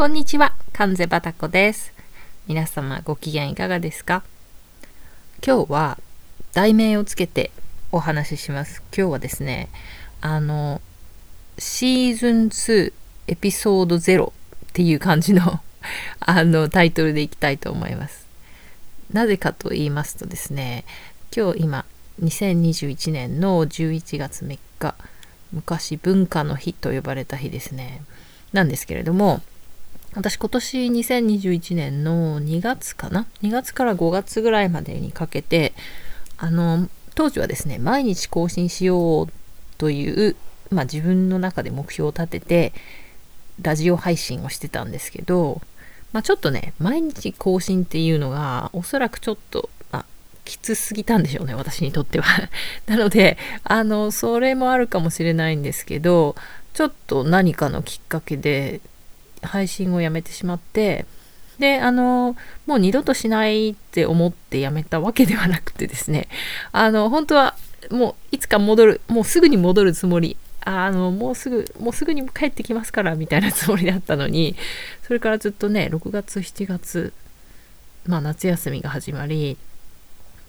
こんにちは、関瀬バタコです。皆様ご機嫌いかがですか？今日は題名をつけてお話しします。今日はですね、あの、シーズン2エピソード0っていう感じの あのタイトルでいきたいと思います。なぜかと言いますとですね、今日今2021年の11月3日昔文化の日と呼ばれた日ですねなんですけれども私今年2021年の2月かな？2月から5月ぐらいまでにかけてあの当時はですね毎日更新しようという、まあ、自分の中で目標を立ててラジオ配信をしてたんですけど、まあ、ちょっとね毎日更新っていうのがおそらくちょっと、まあ、きつすぎたんでしょうね私にとっては。なのであのそれもあるかもしれないんですけどちょっと何かのきっかけで配信をやめてしまってであのもう二度としないって思ってやめたわけではなくてですねあの本当はもういつか戻るもうすぐに戻るつもりあのもうすぐもうすぐに帰ってきますからみたいなつもりだったのにそれからずっとね6月7月まあ夏休みが始まり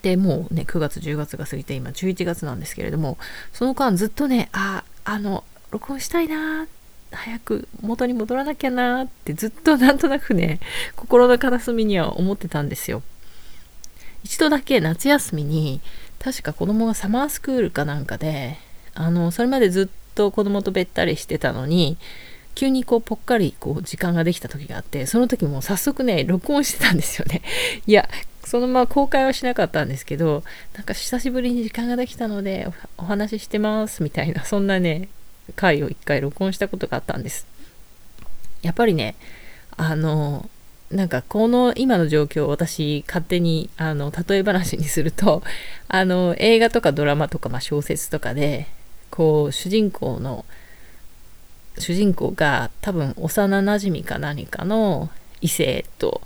でもうね9月10月が過ぎて今11月なんですけれどもその間ずっとねああの録音したいな早く元に戻らなきゃなってずっとなんとなくね 心の片隅には思ってたんですよ。一度だけ夏休みに確か子供がサマースクールかなんかであのそれまでずっと子供とべったりしてたのに急にこうぽっかりこう時間ができた時があってその時も早速ね録音してたんですよね。いやそのまま公開はしなかったんですけどなんか久しぶりに時間ができたのでお話ししてますみたいなそんなね回を一回録音したことがあったんです。やっぱりねあのなんかこの今の状況を私勝手にあの例え話にすると あの映画とかドラマとか、まあ、小説とかでこう主人公の主人公が多分幼なじみか何かの異性と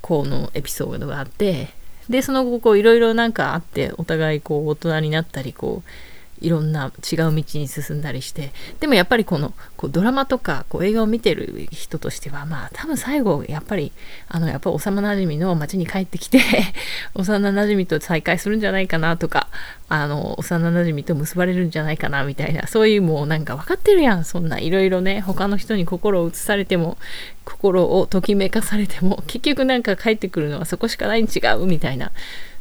このエピソードがあってでその後こういろいろなんかあってお互いこう大人になったりこういろんな違う道に進んだりしてでもやっぱりこのこうドラマとかこう映画を見てる人としてはまあ多分最後やっぱりあのやっぱ幼なじみの町に帰ってきて 幼なじみと再会するんじゃないかなとかあの幼なじみと結ばれるんじゃないかなみたいなそういうもうなんか分かってるやん。そんないろいろね他の人に心を移されても心をときめかされても結局なんか帰ってくるのはそこしかないに違うみたいな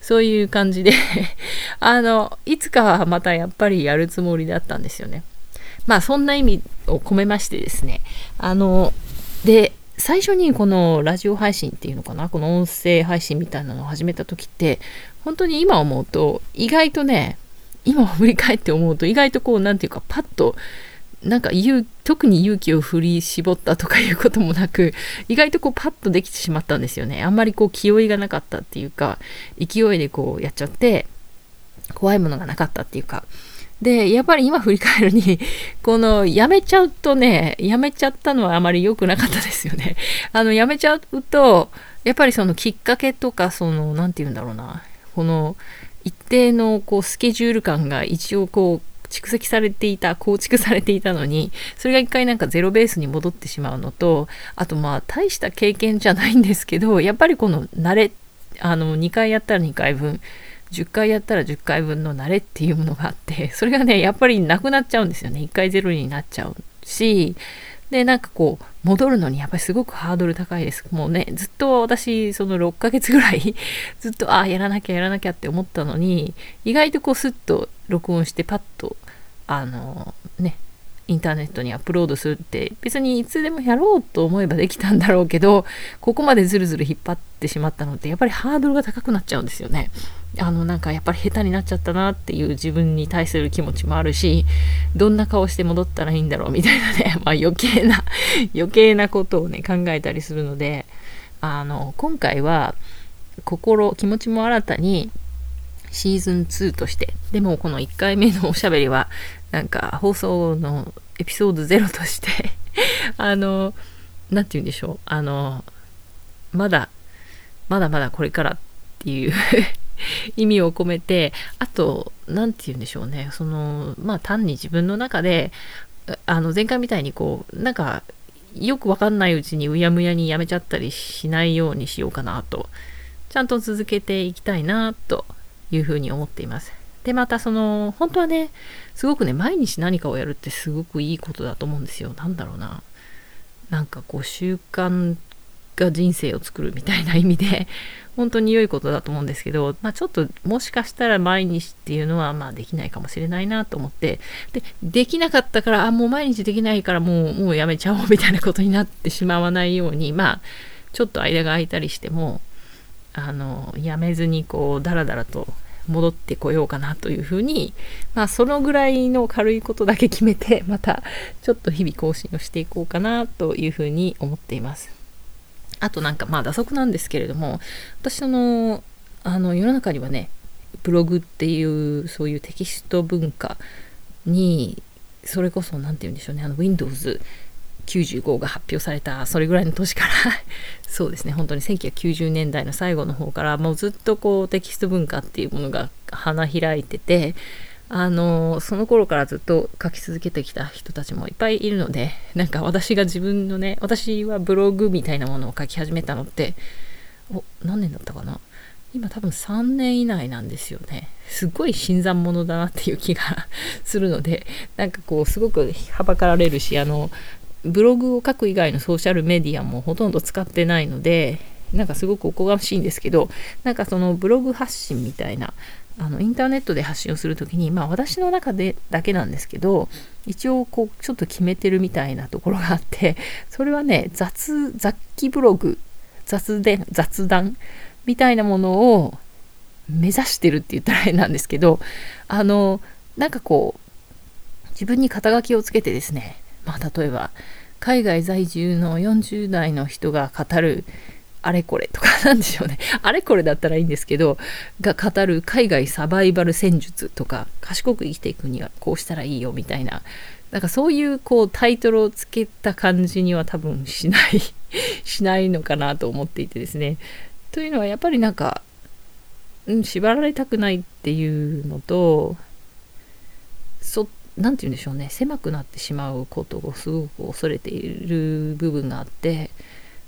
そういう感じで。あのいつかはまたやっぱりやるつもりだったんですよね。まあそんな意味を込めましてですね。あので最初にこのラジオ配信っていうのかな？この音声配信みたいなのを始めた時って本当に今思うと意外とね今振り返って思うと意外とこう何て言うかパッとなんか特に勇気を振り絞ったとかいうこともなく 意外とこうパッとできてしまったんですよね。あんまりこう気負いがなかったっていうか勢いでこうやっちゃって怖いものがなかったっていうか。でやっぱり今振り返るに このやめちゃうとねやめちゃったのはあまり良くなかったですよね。あのやめちゃうとやっぱりそのきっかけとかその何て言うんだろうな。この一定のこうスケジュール感が一応こう蓄積されていた構築されていたのにそれが一回なんかゼロベースに戻ってしまうのとあとまあ大した経験じゃないんですけどやっぱりこの慣れあの2回やったら2回分10回やったら10回分の慣れっていうものがあってそれがねやっぱりなくなっちゃうんですよね。1回ゼロになっちゃうしでなんかこう戻るのにやっぱりすごくハードル高いです。もうねずっと私その6ヶ月ぐらい ずっとああやらなきゃやらなきゃって思ったのに意外とこうスッと録音してパッとあのねインターネットにアップロードするって別にいつでもやろうと思えばできたんだろうけどここまでずるずる引っ張ってしまったのってやっぱりハードルが高くなっちゃうんですよね。あのなんかやっぱり下手になっちゃったなっていう自分に対する気持ちもあるしどんな顔して戻ったらいいんだろうみたいなね、まあ、余計な余計なことをね考えたりするのであの今回は心気持ちも新たにシーズン2としてでもこの1回目のおしゃべりはなんか放送のエピソード0として あの何て言うんでしょう。あのまだまだまだこれからっていう 意味を込めてあと何て言うんでしょうね。そのまあ単に自分の中であの前回みたいにこうなんかよくわかんないうちにうやむやにやめちゃったりしないようにしようかなと。ちゃんと続けていきたいなというふうに思っています。でまたその本当はねすごくね毎日何かをやるってすごくいいことだと思うんですよ。なんだろうな。なんかこう習慣が人生を作るみたいな意味で本当に良いことだと思うんですけど、まあ、ちょっともしかしたら毎日っていうのはまあできないかもしれないなと思ってでできなかったからあもう毎日できないからもうもうやめちゃおうみたいなことになってしまわないようにまあちょっと間が空いたりしてもあのやめずにこうダラダラと戻ってこようかなというふうに、まあ、そのぐらいの軽いことだけ決めて またちょっと日々更新をしていこうかなというふうに思っています。あとなんかまあ打足なんですけれども私のあの世の中にはねブログっていうそういうテキスト文化にそれこそ何て言うんでしょうねあの Windows 95が発表されたそれぐらいの年から そうですね。本当に1990年代の最後の方からもうずっとこうテキスト文化っていうものが花開いててあのその頃からずっと書き続けてきた人たちもいっぱいいるのでなんか私が自分のね私はブログみたいなものを書き始めたのってお何年だったかな？今多分3年以内なんですよね。すごい新参者だなっていう気がするのでなんかこうすごくはばかられるしあのブログを書く以外のソーシャルメディアもほとんど使ってないのでなんかすごくおこがましいんですけどなんかそのブログ発信みたいなあのインターネットで発信をする時にまあ私の中でだけなんですけど一応こうちょっと決めてるみたいなところがあってそれはね雑雑記ブログ雑で雑談みたいなものを目指してるって言ったら変なんですけどあのなんかこう自分に肩書きをつけてですねまあ例えば海外在住の40代の人が語るあれこれとか なんでしょうね。あれこれだったらいいんですけど、が語る海外サバイバル戦術とか、賢く生きていくにはこうしたらいいよみたいな、なんかそういうこうタイトルをつけた感じには多分しない しないのかなと思っていてですね。というのはやっぱりなんか、うん、縛られたくないっていうのと、そっ何て言うんでしょうね。狭くなってしまうことをすごく恐れている部分があって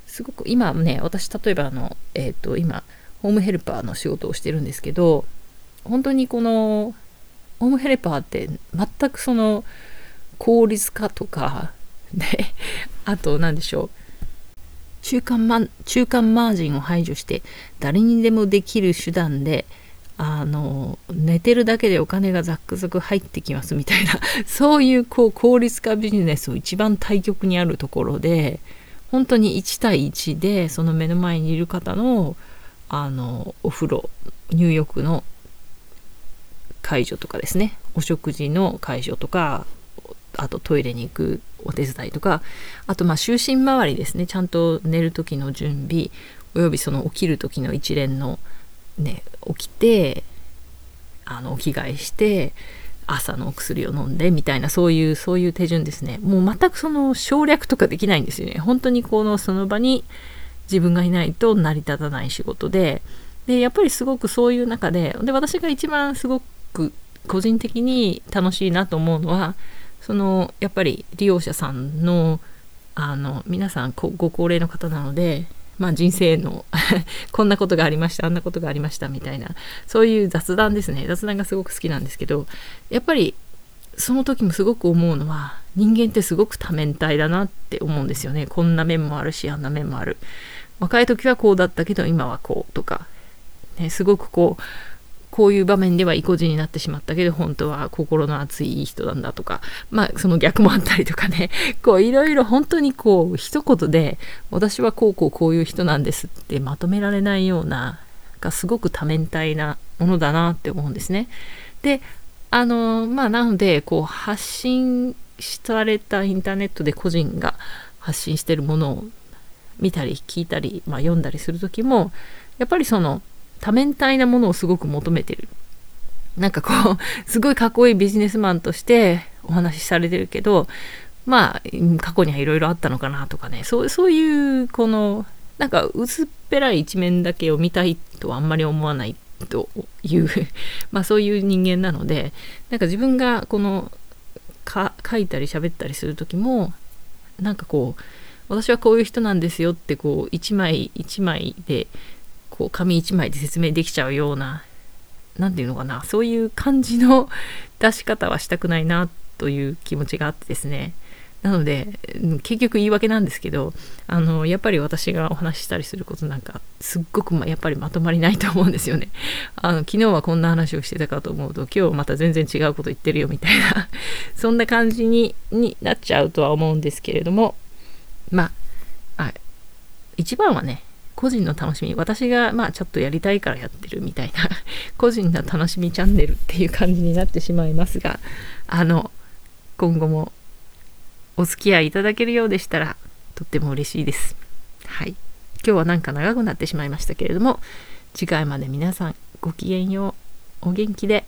すごく今ね私例えばあの、えーと、今ホームヘルパーの仕事をしてるんですけど本当にこのホームヘルパーって全くその効率化とかねあと何でしょう。中間マ中間マージンを排除して誰にでもできる手段であの寝てるだけでお金がザックザク入ってきますみたいな そういうこう効率化ビジネスを一番対極にあるところで本当に1対1でその目の前にいる方のあのお風呂入浴の介助とかですね。お食事の介助とかあとトイレに行くお手伝いとかあとまあ就寝周りですね。ちゃんと寝る時の準備およびその起きる時の一連のね起きてあのお着替えして朝のお薬を飲んでみたいなそういうそういう手順ですね。もう全くその省略とかできないんですよね。本当にこのその場に自分がいないと成り立たない仕事で。でやっぱりすごくそういう中でで私が一番すごく個人的に楽しいなと思うのはそのやっぱり利用者さんのあの皆さんご高齢の方なのでまあ、人生の こんなことがありましたあんなことがありましたみたいなそういう雑談ですね。雑談がすごく好きなんですけどやっぱりその時もすごく思うのは人間ってすごく多面体だなって思うんですよね。こんな面もあるしあんな面もある。若い時はこうだったけど今はこうとか、ね、すごくこうこういう場面では意固地になってしまったけど本当は心の熱い人なんだとかまあその逆もあったりとかね こういろいろ本当にこう一言で私はこうこうこういう人なんですってまとめられないようながすごく多面体なものだなって思うんですね。であのまあなのでこう発信されたインターネットで個人が発信してるものを見たり聞いたり、まあ、読んだりする時もやっぱりその多面体なものをすごく求めてる。なんかこう、すごいかっこいいビジネスマンとしてお話しされてるけど、まあ、過去にはいろいろあったのかなとかね、そうそういう、この、なんか薄っぺらい一面だけを見たいとはあんまり思わないという まあそういう人間なので、なんか自分がこの、か書いたり喋ったりする時も、なんかこう、私はこういう人なんですよってこう一枚一枚でこう紙一枚で説明できちゃうような何て言うのかなそういう感じの 出し方はしたくないなという気持ちがあってですね。なので結局言い訳なんですけどあのやっぱり私がお話ししたりすることなんかすっごく、ま、やっぱりまとまりないと思うんですよね。あの昨日はこんな話をしてたかと思うと今日また全然違うこと言ってるよみたいな そんな感じにになっちゃうとは思うんですけれどもまあ一番はね個人の楽しみ私がまあちょっとやりたいからやってるみたいな 個人の楽しみチャンネルっていう感じになってしまいますがあの今後もお付き合いいただけるようでしたらとっても嬉しいです。はい。今日はなんか長くなってしまいましたけれども次回まで皆さんごきげんようお元気で。